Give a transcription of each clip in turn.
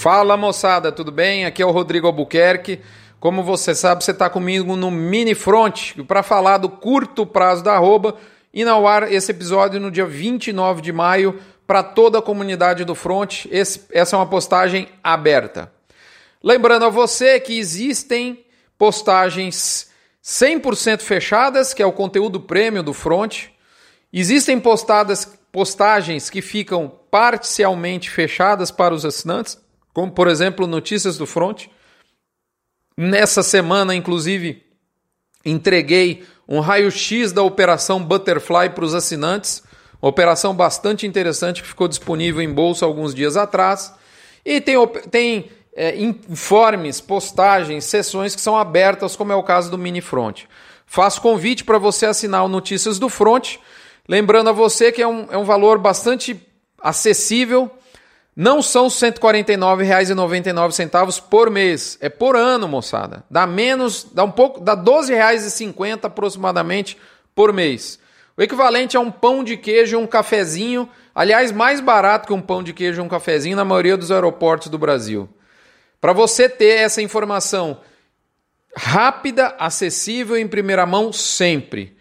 Fala moçada, tudo bem? Aqui é o Rodrigo Albuquerque. Como você sabe, você está comigo no Mini Front para falar do curto prazo da arroba e ao ar esse episódio no dia 29 de maio para toda a comunidade do Front. Esse, essa é uma postagem aberta. Lembrando a você que existem postagens 100% fechadas, que é o conteúdo prêmio do Front. Existem postadas, postagens que ficam parcialmente fechadas para os assinantes como por exemplo Notícias do Front. Nessa semana, inclusive, entreguei um raio-x da operação Butterfly para os assinantes, uma operação bastante interessante que ficou disponível em bolsa alguns dias atrás. E tem, tem é, informes, postagens, sessões que são abertas, como é o caso do Mini Front. Faço convite para você assinar o Notícias do Front, lembrando a você que é um, é um valor bastante acessível, não são R$ 149,99 por mês, é por ano, moçada. Dá menos, dá um pouco, dá R$ 12,50 aproximadamente por mês. O equivalente a um pão de queijo e um cafezinho, aliás, mais barato que um pão de queijo e um cafezinho na maioria dos aeroportos do Brasil. Para você ter essa informação rápida, acessível em primeira mão sempre.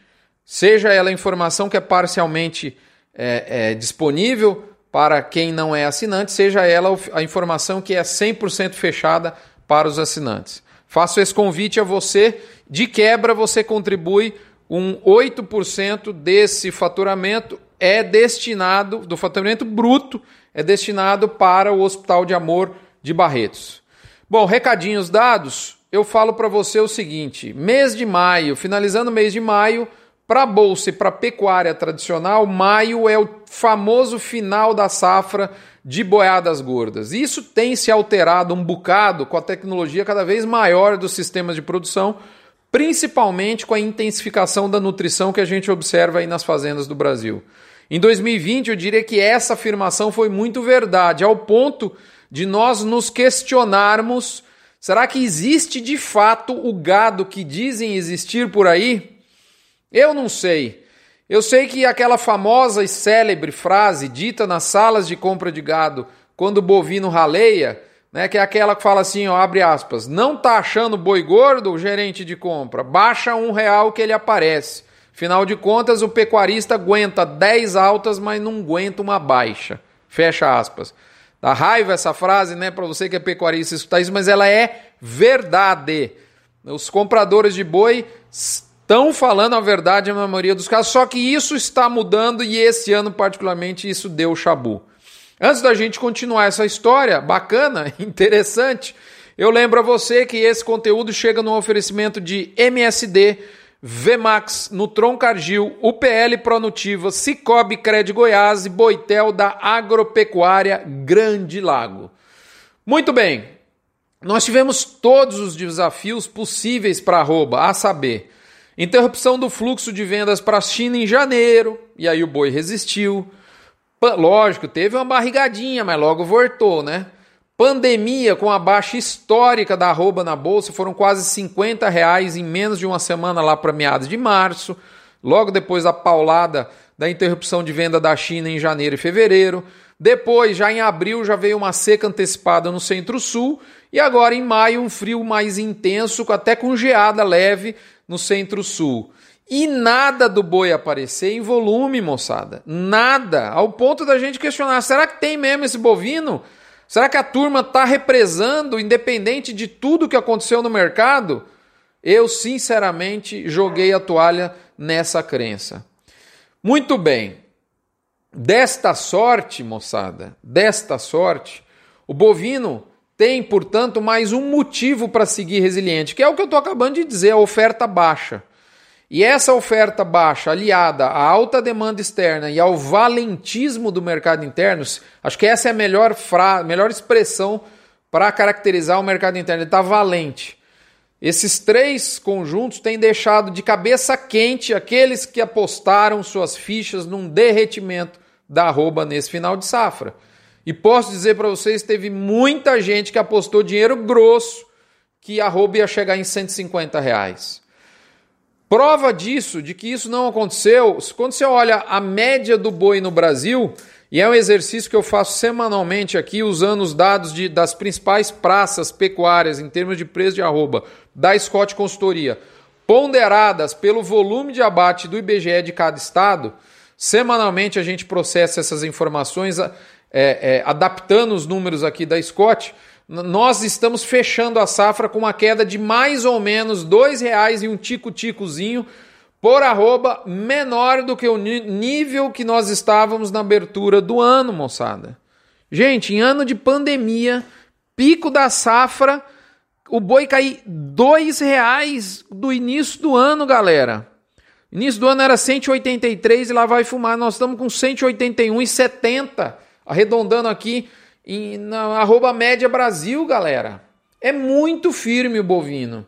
Seja ela informação que é parcialmente é, é, disponível para quem não é assinante, seja ela a informação que é 100% fechada para os assinantes. Faço esse convite a você. De quebra, você contribui um 8% desse faturamento é destinado, do faturamento bruto, é destinado para o Hospital de Amor de Barretos. Bom, recadinhos dados, eu falo para você o seguinte: mês de maio, finalizando o mês de maio, para a bolsa e para a pecuária tradicional, maio é o famoso final da safra de boiadas gordas. Isso tem se alterado um bocado com a tecnologia cada vez maior dos sistemas de produção, principalmente com a intensificação da nutrição que a gente observa aí nas fazendas do Brasil. Em 2020, eu diria que essa afirmação foi muito verdade, ao ponto de nós nos questionarmos: será que existe de fato o gado que dizem existir por aí? Eu não sei. Eu sei que aquela famosa e célebre frase dita nas salas de compra de gado quando o bovino raleia, né, que é aquela que fala assim, ó, abre aspas, não tá achando boi gordo, o gerente de compra, baixa um real que ele aparece. Afinal de contas, o pecuarista aguenta 10 altas, mas não aguenta uma baixa. Fecha aspas. Dá raiva essa frase, né, para você que é pecuarista escutar isso, mas ela é verdade. Os compradores de boi estão falando a verdade na maioria dos casos, só que isso está mudando e esse ano, particularmente, isso deu chabu. Antes da gente continuar essa história bacana, interessante, eu lembro a você que esse conteúdo chega no oferecimento de MSD, Vmax, Nutron Cargil, UPL Pronutiva, Cicobi Cred Goiás e Boitel da Agropecuária Grande Lago. Muito bem, nós tivemos todos os desafios possíveis para arroba, a saber, Interrupção do fluxo de vendas para a China em janeiro, e aí o boi resistiu. Lógico, teve uma barrigadinha, mas logo voltou, né? Pandemia com a baixa histórica da arroba na bolsa, foram quase 50 reais em menos de uma semana lá para meados de março. Logo depois da paulada da interrupção de venda da China em janeiro e fevereiro. Depois, já em abril, já veio uma seca antecipada no centro-sul. E agora, em maio, um frio mais intenso, até com geada leve no centro-sul. E nada do boi aparecer em volume, moçada. Nada. Ao ponto da gente questionar: será que tem mesmo esse bovino? Será que a turma está represando, independente de tudo que aconteceu no mercado? Eu, sinceramente, joguei a toalha nessa crença. Muito bem. Desta sorte, moçada, desta sorte, o bovino tem, portanto, mais um motivo para seguir resiliente, que é o que eu estou acabando de dizer, a oferta baixa. E essa oferta baixa, aliada à alta demanda externa e ao valentismo do mercado interno, acho que essa é a melhor, fra... melhor expressão para caracterizar o mercado interno. Ele está valente. Esses três conjuntos têm deixado de cabeça quente aqueles que apostaram suas fichas num derretimento da arroba nesse final de safra. E posso dizer para vocês, teve muita gente que apostou dinheiro grosso que a rouba ia chegar em 150 reais. Prova disso, de que isso não aconteceu, quando você olha a média do boi no Brasil, E é um exercício que eu faço semanalmente aqui, usando os dados de, das principais praças pecuárias em termos de preço de arroba da Scott Consultoria, ponderadas pelo volume de abate do IBGE de cada estado. Semanalmente a gente processa essas informações, é, é, adaptando os números aqui da Scott. Nós estamos fechando a safra com uma queda de mais ou menos R$ reais e um tico-ticozinho por arroba menor do que o nível que nós estávamos na abertura do ano, moçada. Gente, em ano de pandemia, pico da safra, o boi cair dois reais do início do ano, galera. Início do ano era 183 e lá vai fumar. Nós estamos com 181,70, arredondando aqui em, na arroba média Brasil, galera. É muito firme o bovino.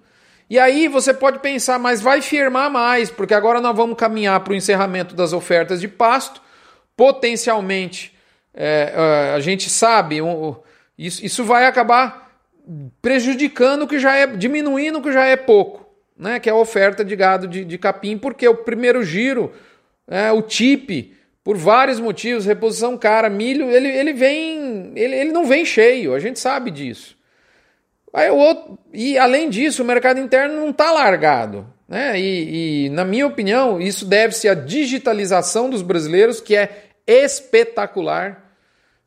E aí você pode pensar, mas vai firmar mais, porque agora nós vamos caminhar para o encerramento das ofertas de pasto. Potencialmente, é, é, a gente sabe, isso, isso vai acabar prejudicando o que já é, diminuindo o que já é pouco, né? Que é a oferta de gado de, de capim, porque o primeiro giro, é, o TIP, por vários motivos, reposição cara, milho, ele, ele vem, ele, ele não vem cheio, a gente sabe disso. Aí o outro, e além disso, o mercado interno não está largado. Né? E, e, na minha opinião, isso deve-se à digitalização dos brasileiros, que é espetacular.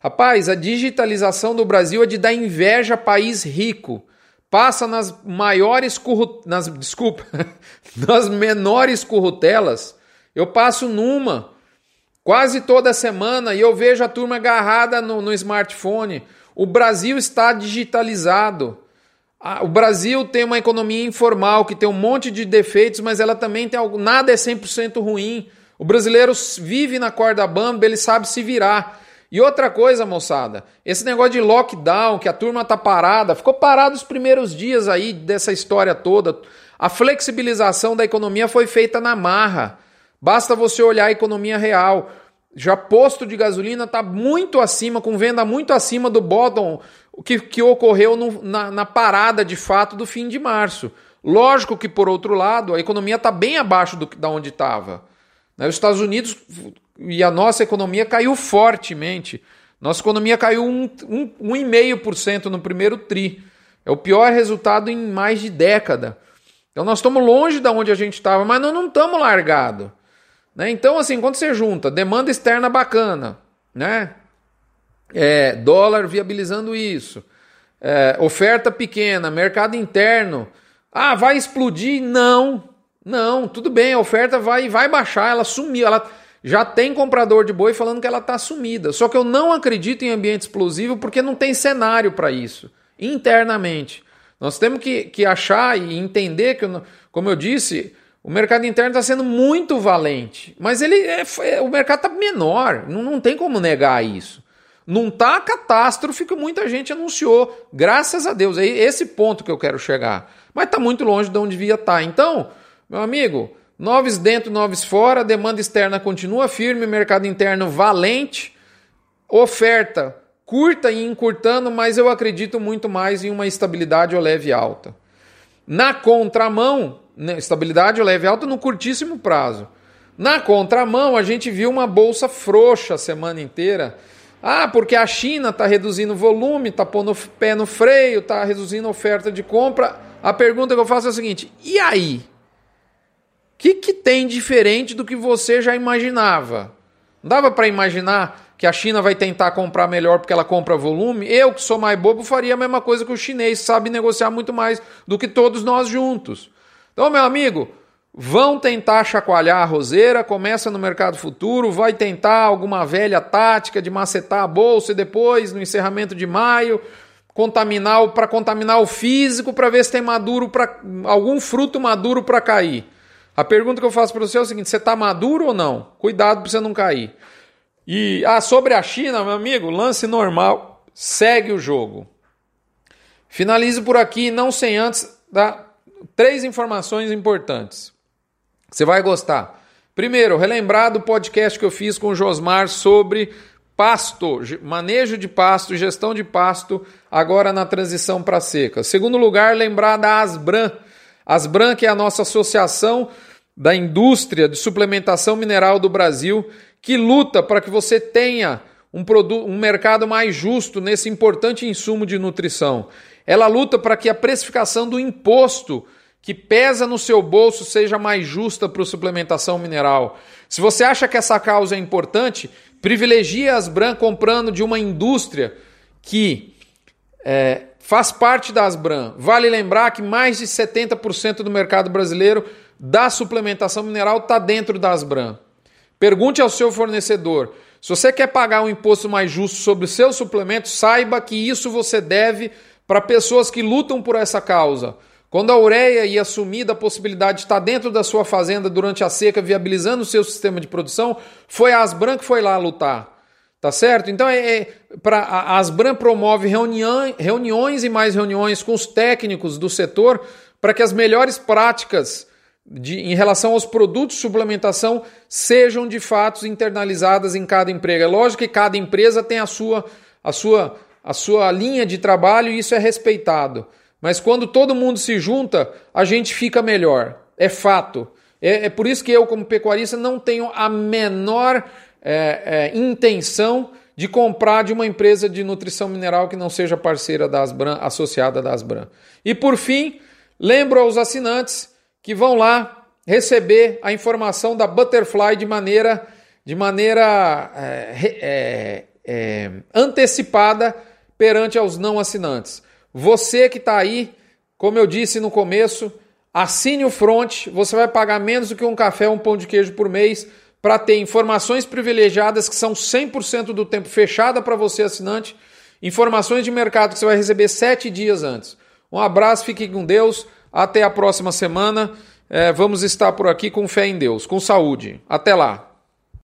Rapaz, a digitalização do Brasil é de dar inveja a país rico. Passa nas maiores nas desculpa, nas menores currutelas. Eu passo numa quase toda semana e eu vejo a turma agarrada no, no smartphone. O Brasil está digitalizado. O Brasil tem uma economia informal que tem um monte de defeitos, mas ela também tem algo. Nada é 100% ruim. O brasileiro vive na corda bamba, ele sabe se virar. E outra coisa, moçada, esse negócio de lockdown, que a turma tá parada, ficou parado os primeiros dias aí dessa história toda. A flexibilização da economia foi feita na marra. Basta você olhar a economia real. Já posto de gasolina está muito acima, com venda muito acima do bottom que, que ocorreu no, na, na, parada de fato do fim de março. Lógico que, por outro lado, a economia está bem abaixo do, da onde estava. Né? Os Estados Unidos e a nossa economia caiu fortemente. Nossa economia caiu 1,5% um, um, no primeiro TRI. É o pior resultado em mais de década. Então nós estamos longe da onde a gente estava, mas nós não estamos largados. Né? Então, assim, quando você junta demanda externa bacana, né? é, dólar viabilizando isso, é, oferta pequena, mercado interno. Ah, vai explodir? Não, não, tudo bem, a oferta vai, vai baixar, ela sumiu, ela já tem comprador de boi falando que ela está sumida. Só que eu não acredito em ambiente explosivo porque não tem cenário para isso, internamente. Nós temos que, que achar e entender que, como eu disse, o mercado interno está sendo muito valente, mas ele é, o mercado está menor, não, não tem como negar isso. Não tá a catástrofe que muita gente anunciou. Graças a Deus. É esse ponto que eu quero chegar. Mas está muito longe de onde devia estar. Tá. Então, meu amigo, noves dentro, noves fora, demanda externa continua firme, mercado interno valente, oferta curta e encurtando, mas eu acredito muito mais em uma estabilidade ou leve alta. Na contramão, né, estabilidade ou leve alta no curtíssimo prazo. Na contramão, a gente viu uma bolsa frouxa a semana inteira ah, porque a China está reduzindo o volume, está pondo o pé no freio, está reduzindo a oferta de compra. A pergunta que eu faço é a seguinte: e aí? O que, que tem diferente do que você já imaginava? Não dava para imaginar que a China vai tentar comprar melhor porque ela compra volume? Eu, que sou mais bobo, faria a mesma coisa que o chinês, sabe negociar muito mais do que todos nós juntos. Então, meu amigo, vão tentar chacoalhar a roseira, começa no mercado futuro, vai tentar alguma velha tática de macetar a bolsa e depois, no encerramento de maio, contaminar para contaminar o físico para ver se tem maduro para algum fruto maduro para cair. A pergunta que eu faço para você é o seguinte: você está maduro ou não? Cuidado para você não cair. E ah, sobre a China, meu amigo, lance normal, segue o jogo. Finalizo por aqui, não sem antes dar três informações importantes. Você vai gostar. Primeiro, relembrar do podcast que eu fiz com o Josmar sobre pasto, manejo de pasto, gestão de pasto, agora na transição para seca. Segundo lugar, lembrar da Asbran. Asbran, que é a nossa associação da indústria de suplementação mineral do Brasil, que luta para que você tenha um, produto, um mercado mais justo nesse importante insumo de nutrição. Ela luta para que a precificação do imposto que pesa no seu bolso seja mais justa para a suplementação mineral. Se você acha que essa causa é importante, privilegie as Asbran comprando de uma indústria que é, faz parte da Asbran. Vale lembrar que mais de 70% do mercado brasileiro da suplementação mineral está dentro da Asbran. Pergunte ao seu fornecedor. Se você quer pagar um imposto mais justo sobre os seus suplementos, saiba que isso você deve para pessoas que lutam por essa causa. Quando a ureia ia assumir a possibilidade de estar dentro da sua fazenda durante a seca, viabilizando o seu sistema de produção, foi a Asbran que foi lá lutar. Tá certo? Então é, é para a Asbran promove reunião, reuniões e mais reuniões com os técnicos do setor para que as melhores práticas de, em relação aos produtos de suplementação sejam de fato internalizadas em cada emprego. É lógico que cada empresa tem a sua, a sua, a sua linha de trabalho e isso é respeitado. Mas quando todo mundo se junta, a gente fica melhor. É fato. É, é por isso que eu, como pecuarista, não tenho a menor é, é, intenção de comprar de uma empresa de nutrição mineral que não seja parceira da Asbran, associada da Asbran. E por fim, lembro aos assinantes que vão lá receber a informação da Butterfly de maneira, de maneira é, é, é, antecipada perante aos não assinantes. Você que está aí, como eu disse no começo, assine o front, você vai pagar menos do que um café ou um pão de queijo por mês para ter informações privilegiadas que são 100% do tempo fechada para você, assinante, informações de mercado que você vai receber sete dias antes. Um abraço, fique com Deus. Até a próxima semana. É, vamos estar por aqui com fé em Deus, com saúde. Até lá.